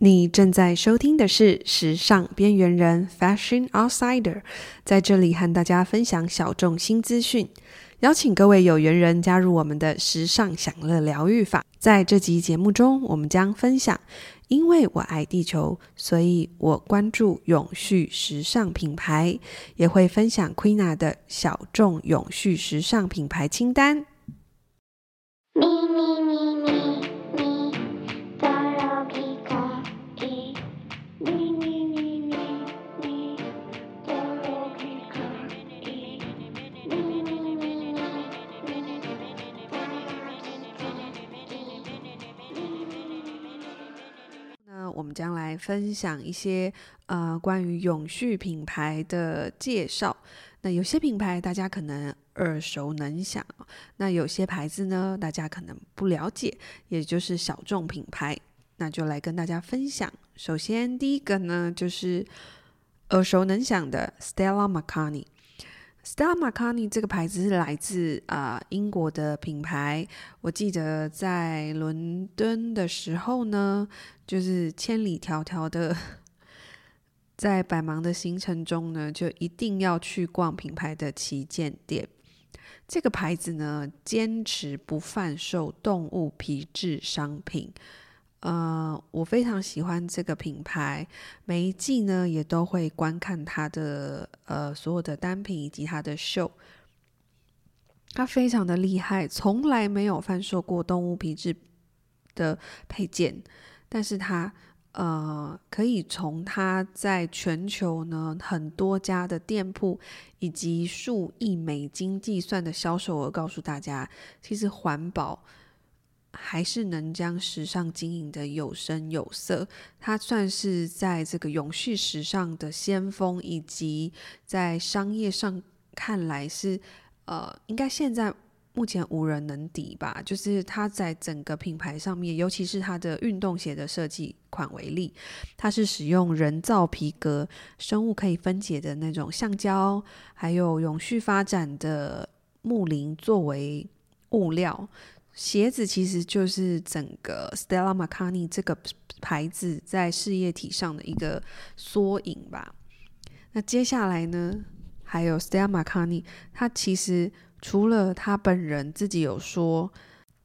你正在收听的是《时尚边缘人》（Fashion Outsider），在这里和大家分享小众新资讯，邀请各位有缘人加入我们的时尚享乐疗愈法。在这集节目中，我们将分享：因为我爱地球，所以我关注永续时尚品牌，也会分享 Queena 的小众永续时尚品牌清单。咪咪我们将来分享一些呃关于永续品牌的介绍。那有些品牌大家可能耳熟能详，那有些牌子呢大家可能不了解，也就是小众品牌。那就来跟大家分享。首先第一个呢就是耳熟能详的 Stella McCartney。Stella McCartney 这个牌子是来自啊、英国的品牌。我记得在伦敦的时候呢，就是千里迢迢的，在百忙的行程中呢，就一定要去逛品牌的旗舰店。这个牌子呢，坚持不贩售动物皮质商品。呃，我非常喜欢这个品牌，每一季呢也都会观看它的呃所有的单品以及它的秀。它非常的厉害，从来没有贩售过动物皮质的配件，但是它呃可以从它在全球呢很多家的店铺以及数亿美金计算的销售额，告诉大家，其实环保。还是能将时尚经营得有声有色，它算是在这个永续时尚的先锋，以及在商业上看来是呃，应该现在目前无人能敌吧。就是它在整个品牌上面，尤其是它的运动鞋的设计款为例，它是使用人造皮革、生物可以分解的那种橡胶，还有永续发展的木林作为物料。鞋子其实就是整个 Stella McCartney 这个牌子在事业体上的一个缩影吧。那接下来呢，还有 Stella McCartney，他其实除了他本人自己有说，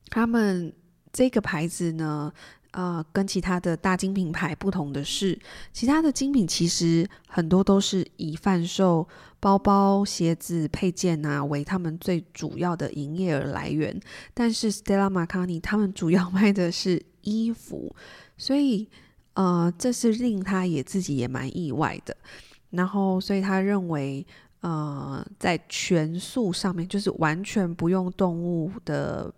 他们这个牌子呢。呃，跟其他的大精品牌不同的是，其他的精品其实很多都是以贩售包包、鞋子、配件啊为他们最主要的营业额来源。但是 Stella McCartney 他们主要卖的是衣服，所以呃，这是令他也自己也蛮意外的。然后，所以他认为，呃，在全素上面，就是完全不用动物的。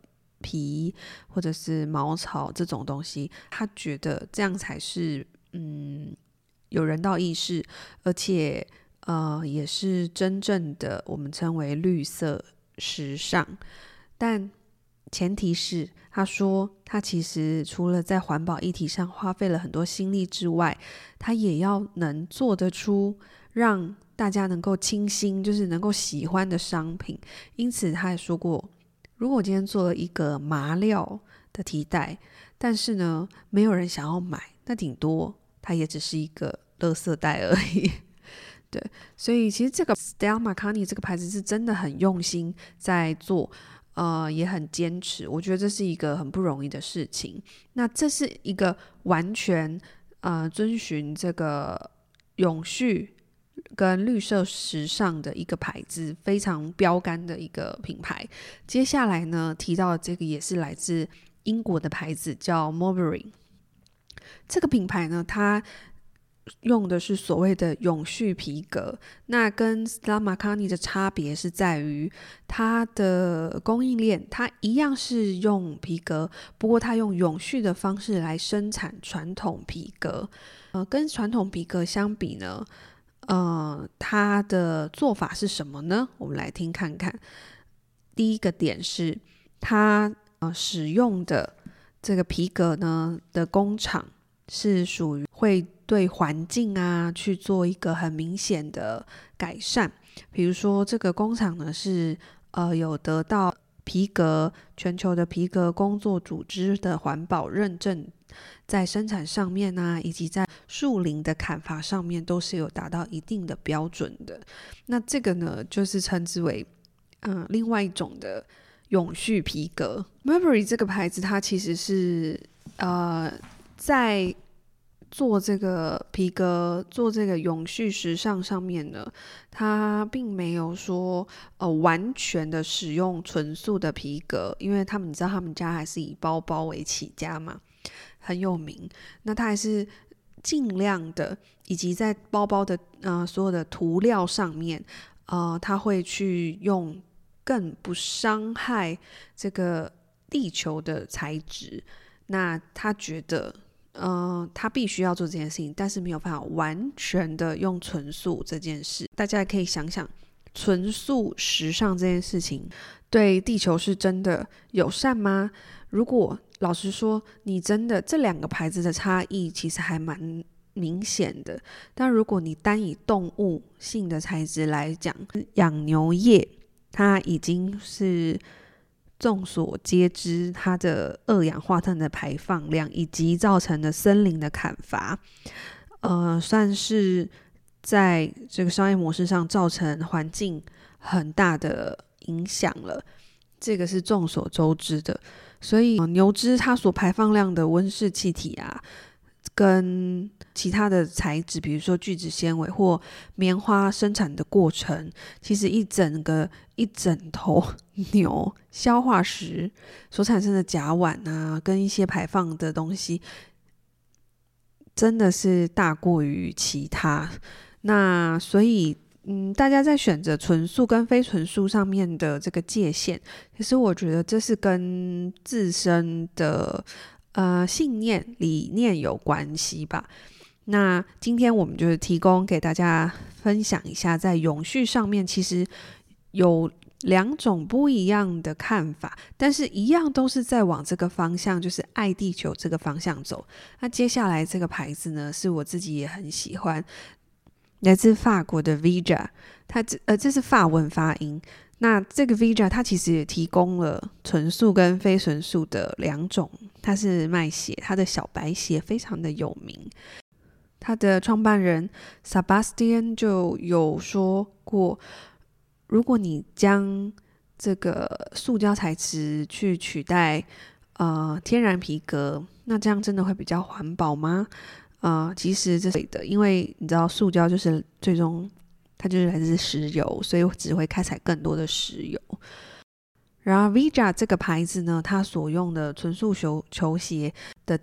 皮或者是毛草这种东西，他觉得这样才是嗯有人道意识，而且呃也是真正的我们称为绿色时尚。但前提是，他说他其实除了在环保议题上花费了很多心力之外，他也要能做得出让大家能够倾心，就是能够喜欢的商品。因此，他也说过。如果我今天做了一个麻料的提袋，但是呢，没有人想要买，那顶多它也只是一个垃圾袋而已。对，所以其实这个 Stella McCartney 这个牌子是真的很用心在做，呃，也很坚持。我觉得这是一个很不容易的事情。那这是一个完全呃遵循这个永续。跟绿色时尚的一个牌子，非常标杆的一个品牌。接下来呢，提到这个也是来自英国的牌子，叫 Mulberry。这个品牌呢，它用的是所谓的永续皮革。那跟 Stella m a c a n i 的差别是在于它的供应链，它一样是用皮革，不过它用永续的方式来生产传统皮革。呃，跟传统皮革相比呢，呃，它的做法是什么呢？我们来听看看。第一个点是，它呃使用的这个皮革呢的工厂是属于会对环境啊去做一个很明显的改善。比如说，这个工厂呢是呃有得到皮革，全球的皮革工作组织的环保认证，在生产上面呢、啊，以及在树林的砍伐上面，都是有达到一定的标准的。那这个呢，就是称之为嗯，另外一种的永续皮革。m e r b e r y 这个牌子，它其实是呃在。做这个皮革，做这个永续时尚上面呢，它并没有说呃完全的使用纯素的皮革，因为他们你知道他们家还是以包包为起家嘛，很有名。那它还是尽量的，以及在包包的呃所有的涂料上面，呃，他会去用更不伤害这个地球的材质。那他觉得。嗯、他必须要做这件事情，但是没有办法完全的用纯素这件事。大家也可以想想，纯素时尚这件事情对地球是真的友善吗？如果老实说，你真的这两个牌子的差异其实还蛮明显的。但如果你单以动物性的材质来讲，养牛业它已经是。众所皆知，它的二氧化碳的排放量以及造成的森林的砍伐，呃，算是在这个商业模式上造成环境很大的影响了。这个是众所周知的。所以，牛只它所排放量的温室气体啊，跟其他的材质，比如说聚酯纤维或棉花生产的过程，其实一整个一整头 牛消化时所产生的甲烷啊，跟一些排放的东西，真的是大过于其他。那所以，嗯，大家在选择纯素跟非纯素上面的这个界限，其实我觉得这是跟自身的。呃，信念理念有关系吧？那今天我们就是提供给大家分享一下，在永续上面其实有两种不一样的看法，但是一样都是在往这个方向，就是爱地球这个方向走。那接下来这个牌子呢，是我自己也很喜欢，来自法国的 Veja，它这呃这是法文发音。那这个 Vija 它其实也提供了纯素跟非纯素的两种，它是卖鞋，它的小白鞋非常的有名。它的创办人 Sebastian 就有说过，如果你将这个塑胶材质去取代呃天然皮革，那这样真的会比较环保吗？呃，其实这是的，因为你知道塑胶就是最终。它就是来自石油，所以只会开采更多的石油。然后 Veja 这个牌子呢，它所用的纯素球球鞋的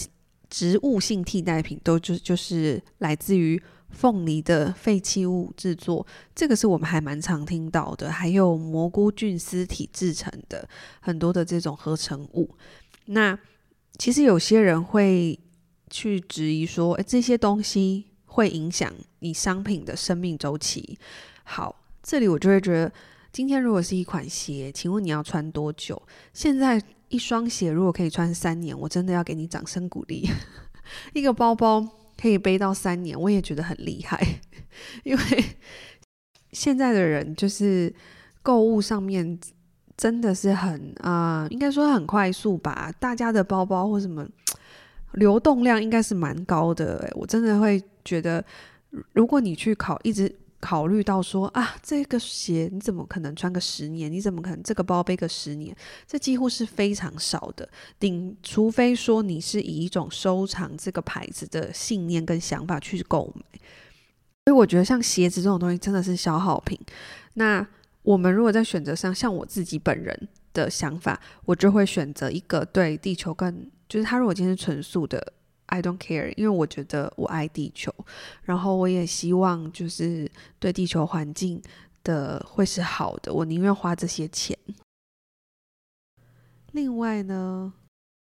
植物性替代品，都就就是来自于凤梨的废弃物制作。这个是我们还蛮常听到的，还有蘑菇菌丝体制成的很多的这种合成物。那其实有些人会去质疑说，诶，这些东西。会影响你商品的生命周期。好，这里我就会觉得，今天如果是一款鞋，请问你要穿多久？现在一双鞋如果可以穿三年，我真的要给你掌声鼓励。一个包包可以背到三年，我也觉得很厉害。因为现在的人就是购物上面真的是很啊、应该说很快速吧。大家的包包或什么流动量应该是蛮高的。我真的会。觉得，如果你去考，一直考虑到说啊，这个鞋你怎么可能穿个十年？你怎么可能这个包背个十年？这几乎是非常少的。顶，除非说你是以一种收藏这个牌子的信念跟想法去购买。所以我觉得像鞋子这种东西真的是消耗品。那我们如果在选择上，像我自己本人的想法，我就会选择一个对地球更，就是他如果今天是纯素的。I don't care，因为我觉得我爱地球，然后我也希望就是对地球环境的会是好的，我宁愿花这些钱。另外呢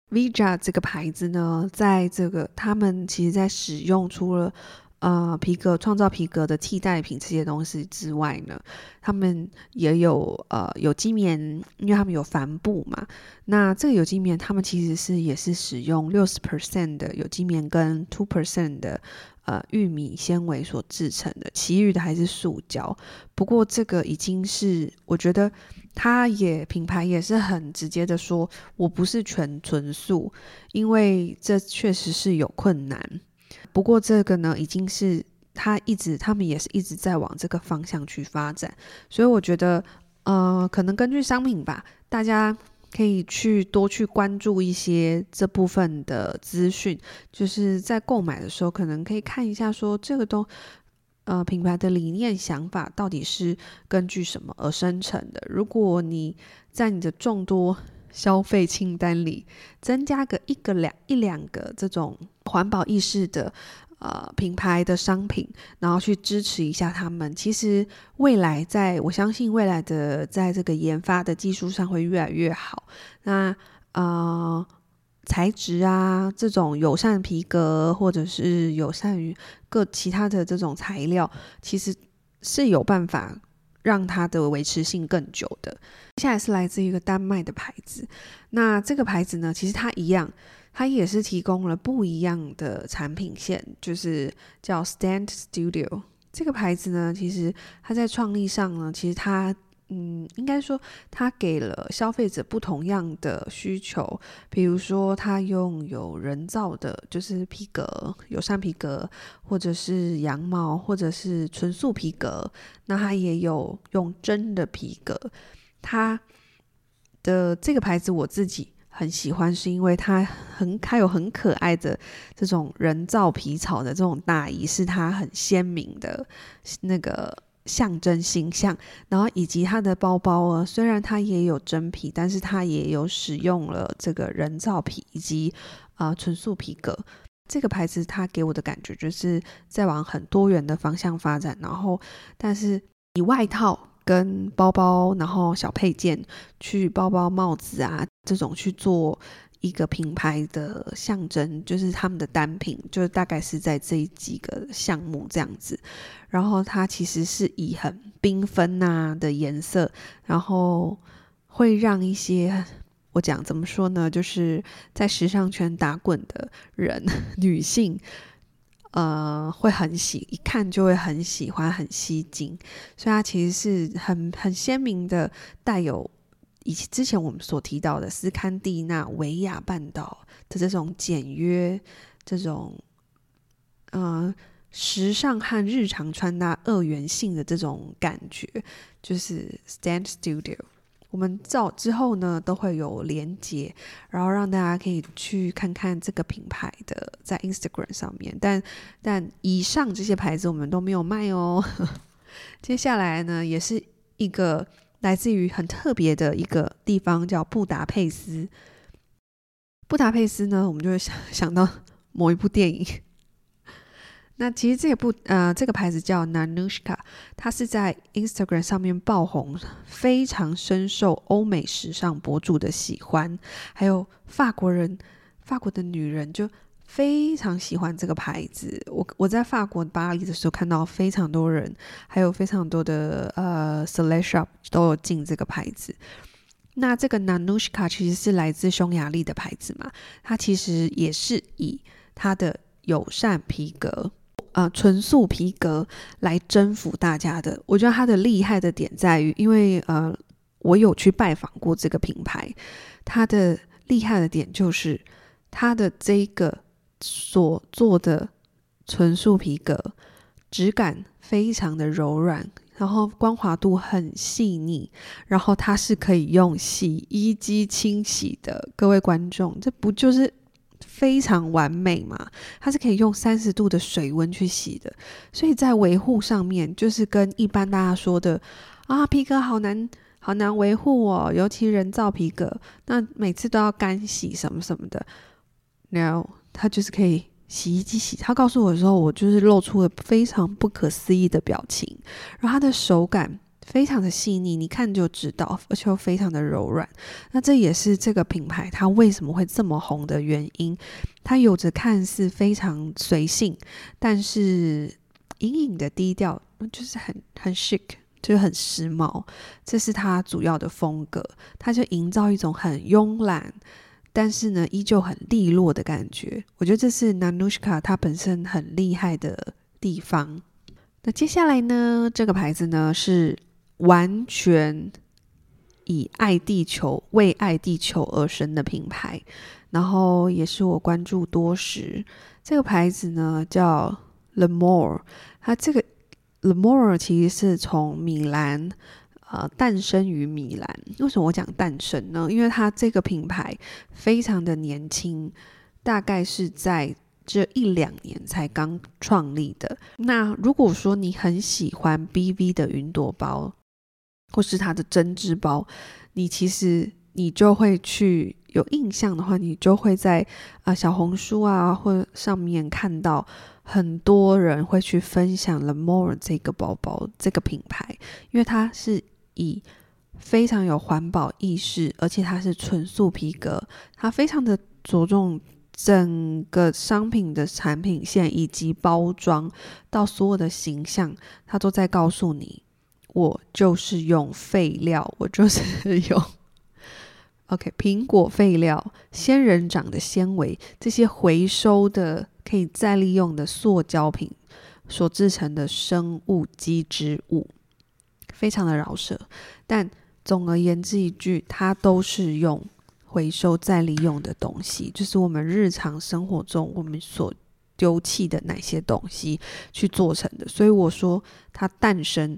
，Vija 这个牌子呢，在这个他们其实在使用出了。呃，皮革创造皮革的替代品这些东西之外呢，他们也有呃有机棉，因为他们有帆布嘛。那这个有机棉，他们其实是也是使用六十 percent 的有机棉跟 two percent 的呃玉米纤维所制成的，其余的还是塑胶。不过这个已经是我觉得它也品牌也是很直接的说，我不是全纯素，因为这确实是有困难。不过这个呢，已经是他一直他们也是一直在往这个方向去发展，所以我觉得呃，可能根据商品吧，大家。可以去多去关注一些这部分的资讯，就是在购买的时候，可能可以看一下说这个都呃品牌的理念想法到底是根据什么而生成的。如果你在你的众多消费清单里增加个一个两一两个这种环保意识的。呃，品牌的商品，然后去支持一下他们。其实未来在，我相信未来的在这个研发的技术上会越来越好。那呃，材质啊，这种友善皮革或者是友善于各其他的这种材料，其实是有办法让它的维持性更久的。接下来是来自一个丹麦的牌子，那这个牌子呢，其实它一样。它也是提供了不一样的产品线，就是叫 Stand Studio 这个牌子呢。其实它在创立上呢，其实它嗯，应该说它给了消费者不同样的需求。比如说，它用有人造的，就是皮革、友善皮革，或者是羊毛，或者是纯素皮革。那它也有用真的皮革。它的这个牌子我自己。很喜欢，是因为它很，它有很可爱的这种人造皮草的这种大衣，是它很鲜明的那个象征形象。然后以及它的包包啊，虽然它也有真皮，但是它也有使用了这个人造皮以及啊、呃、纯素皮革。这个牌子它给我的感觉就是在往很多元的方向发展。然后，但是以外套。跟包包，然后小配件，去包包、帽子啊这种去做一个品牌的象征，就是他们的单品，就大概是在这几个项目这样子。然后它其实是以很缤纷呐的颜色，然后会让一些我讲怎么说呢，就是在时尚圈打滚的人，女性。呃，会很喜，一看就会很喜欢，很吸睛，所以它其实是很很鲜明的，带有以及之前我们所提到的斯堪的纳维亚半岛的这种简约、这种呃时尚和日常穿搭二元性的这种感觉，就是 Stand Studio。我们照之后呢，都会有连接，然后让大家可以去看看这个品牌的在 Instagram 上面。但但以上这些牌子我们都没有卖哦。接下来呢，也是一个来自于很特别的一个地方，叫布达佩斯。布达佩斯呢，我们就会想想到 某一部电影。那其实这部呃，这个牌子叫 Nanushka，它是在 Instagram 上面爆红，非常深受欧美时尚博主的喜欢，还有法国人、法国的女人就非常喜欢这个牌子。我我在法国巴黎的时候看到非常多人，还有非常多的呃 Celeb shop 都有进这个牌子。那这个 Nanushka 其实是来自匈牙利的牌子嘛，它其实也是以它的友善皮革。呃，纯素皮革来征服大家的，我觉得它的厉害的点在于，因为呃，我有去拜访过这个品牌，它的厉害的点就是它的这个所做的纯素皮革质感非常的柔软，然后光滑度很细腻，然后它是可以用洗衣机清洗的。各位观众，这不就是？非常完美嘛，它是可以用三十度的水温去洗的，所以在维护上面就是跟一般大家说的啊，皮革好难好难维护哦，尤其人造皮革，那每次都要干洗什么什么的。No 它就是可以洗衣机洗，他告诉我的时候，我就是露出了非常不可思议的表情，然后它的手感。非常的细腻，你看就知道，而且又非常的柔软。那这也是这个品牌它为什么会这么红的原因。它有着看似非常随性，但是隐隐的低调，就是很很 chic，就是很时髦。这是它主要的风格，它就营造一种很慵懒但是呢，依旧很利落的感觉。我觉得这是 Nanushka 它本身很厉害的地方。那接下来呢，这个牌子呢是完全以爱地球、为爱地球而生的品牌，然后也是我关注多时。这个牌子呢叫 Lamore 它这个 Lamore 其实是从米兰呃诞生于米兰。为什么我讲诞生呢？因为它这个品牌非常的年轻，大概是在。这一两年才刚创立的。那如果说你很喜欢 BV 的云朵包，或是它的针织包，你其实你就会去有印象的话，你就会在啊小红书啊或上面看到很多人会去分享 L'Amour 这个包包这个品牌，因为它是以非常有环保意识，而且它是纯素皮革，它非常的着重。整个商品的产品线以及包装到所有的形象，它都在告诉你，我就是用废料，我就是用 OK 苹果废料、仙人掌的纤维这些回收的可以再利用的塑胶品所制成的生物基织物，非常的饶舌。但总而言之一句，它都是用。回收再利用的东西，就是我们日常生活中我们所丢弃的哪些东西去做成的。所以我说它诞生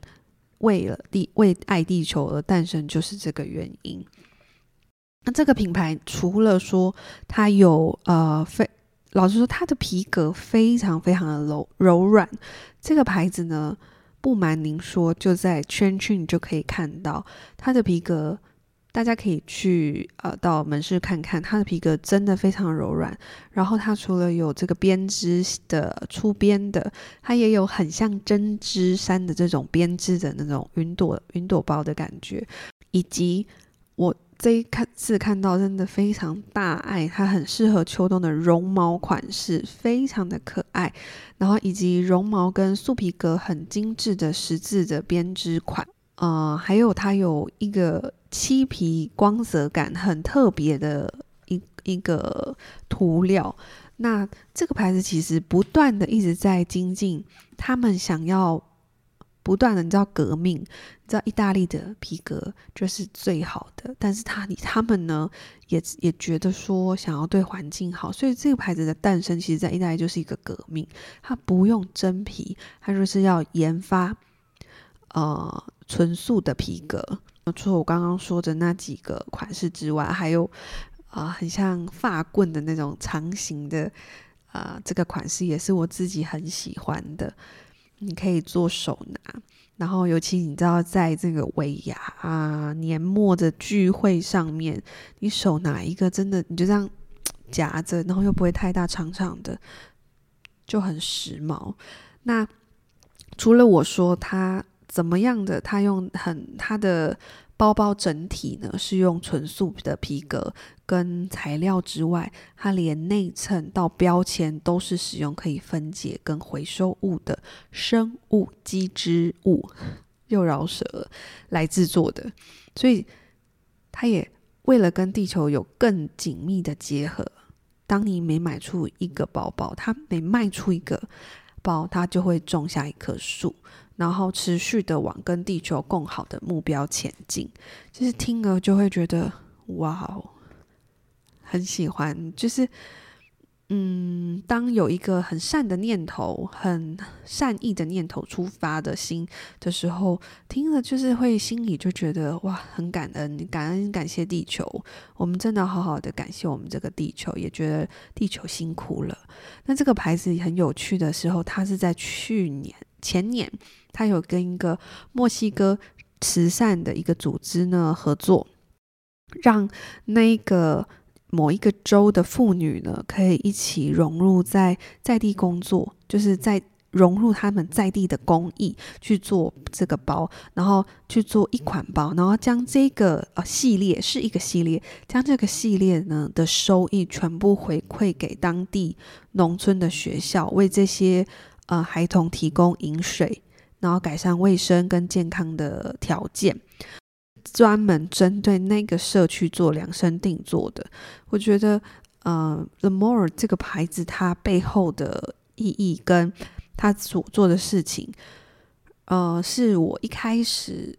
为了地为爱地球而诞生，就是这个原因。那这个品牌除了说它有呃非老实说，它的皮革非常非常的柔柔软。这个牌子呢，不瞒您说，就在圈圈就可以看到它的皮革。大家可以去呃到门市看看，它的皮革真的非常柔软。然后它除了有这个编织的粗边的，它也有很像针织衫的这种编织的那种云朵云朵包的感觉。以及我这一看次看到真的非常大爱，它很适合秋冬的绒毛款式，非常的可爱。然后以及绒毛跟素皮革很精致的十字的编织款。呃，还有它有一个漆皮光泽感很特别的一一个涂料。那这个牌子其实不断的一直在精进，他们想要不断的，你知道革命，你知道意大利的皮革就是最好的，但是他他们呢也也觉得说想要对环境好，所以这个牌子的诞生，其实在意大利就是一个革命。它不用真皮，它就是要研发，呃。纯素的皮革，除了我刚刚说的那几个款式之外，还有啊、很像发棍的那种长形的啊、这个款式也是我自己很喜欢的。你可以做手拿，然后尤其你知道，在这个尾牙啊、年末的聚会上面，你手拿一个，真的你就这样 夹着，然后又不会太大，长长的，就很时髦。那除了我说他。怎么样的？他用很他的包包整体呢，是用纯素的皮革跟材料之外，它连内衬到标签都是使用可以分解跟回收物的生物基织物，又饶舌来制作的。所以它也为了跟地球有更紧密的结合，当你每买出一个包包，它每卖出一个包，它就会种下一棵树。然后持续的往跟地球共好的目标前进，就是听了就会觉得哇哦，很喜欢。就是嗯，当有一个很善的念头、很善意的念头出发的心的时候，听了就是会心里就觉得哇，很感恩、感恩、感谢地球。我们真的好好的感谢我们这个地球，也觉得地球辛苦了。那这个牌子很有趣的时候，它是在去年。前年，他有跟一个墨西哥慈善的一个组织呢合作，让那个某一个州的妇女呢可以一起融入在在地工作，就是在融入他们在地的工艺去做这个包，然后去做一款包，然后将这个呃系列是一个系列，将这个系列呢的收益全部回馈给当地农村的学校，为这些。呃，孩童提供饮水，然后改善卫生跟健康的条件。专门针对那个社区做量身定做的。我觉得，呃，The More 这个牌子它背后的意义跟它所做的事情，呃，是我一开始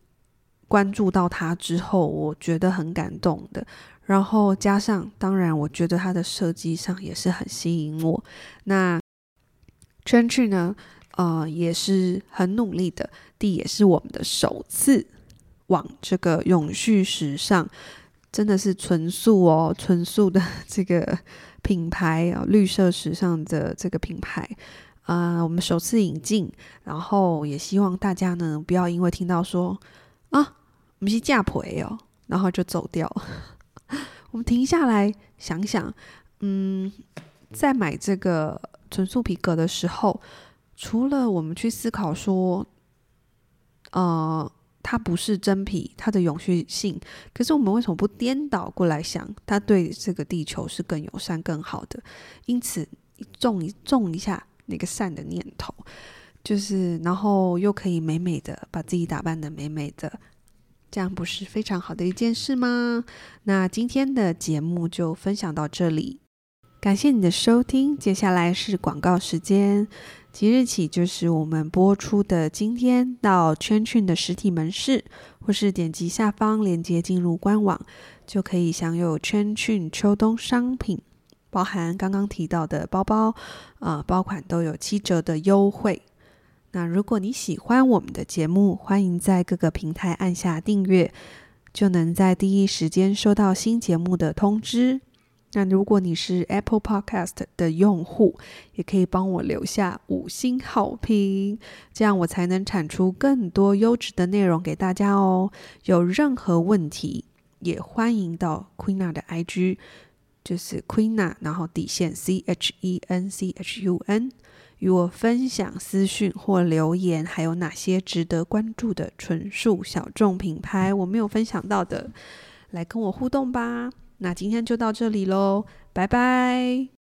关注到它之后，我觉得很感动的。然后加上，当然，我觉得它的设计上也是很吸引我。那 CHENCHUN 呢，呃，也是很努力的，第也是我们的首次往这个永续时尚，真的是纯素哦，纯素的这个品牌啊，绿色时尚的这个品牌，啊、呃，我们首次引进，然后也希望大家呢，不要因为听到说啊，我们是价赔哦，然后就走掉。我们停下来想想，嗯，在买这个纯素皮革的时候，除了我们去思考说，呃，它不是真皮，它的永续性，可是我们为什么不颠倒过来想，它对这个地球是更友善、更好的？因此，种一种一下那个善的念头，就是，然后又可以美美的把自己打扮得美美的。这样不是非常好的一件事吗？那今天的节目就分享到这里，感谢你的收听。接下来是广告时间，即日起就是我们播出的今天，到圈圈的实体门市，或是点击下方链接进入官网，就可以享有圈圈秋冬商品，包含刚刚提到的包包，呃，包款都有七折的优惠。那如果你喜欢我们的节目，欢迎在各个平台按下订阅，就能在第一时间收到新节目的通知。那如果你是 Apple Podcast 的用户，也可以帮我留下五星好评，这样我才能产出更多优质的内容给大家哦。有任何问题，也欢迎到 Queena 的 IG，就是 Queena，然后底线 C H E N C H U N。与我分享私讯或留言，还有哪些值得关注的纯素小众品牌我没有分享到的，来跟我互动吧。那今天就到这里喽，拜拜。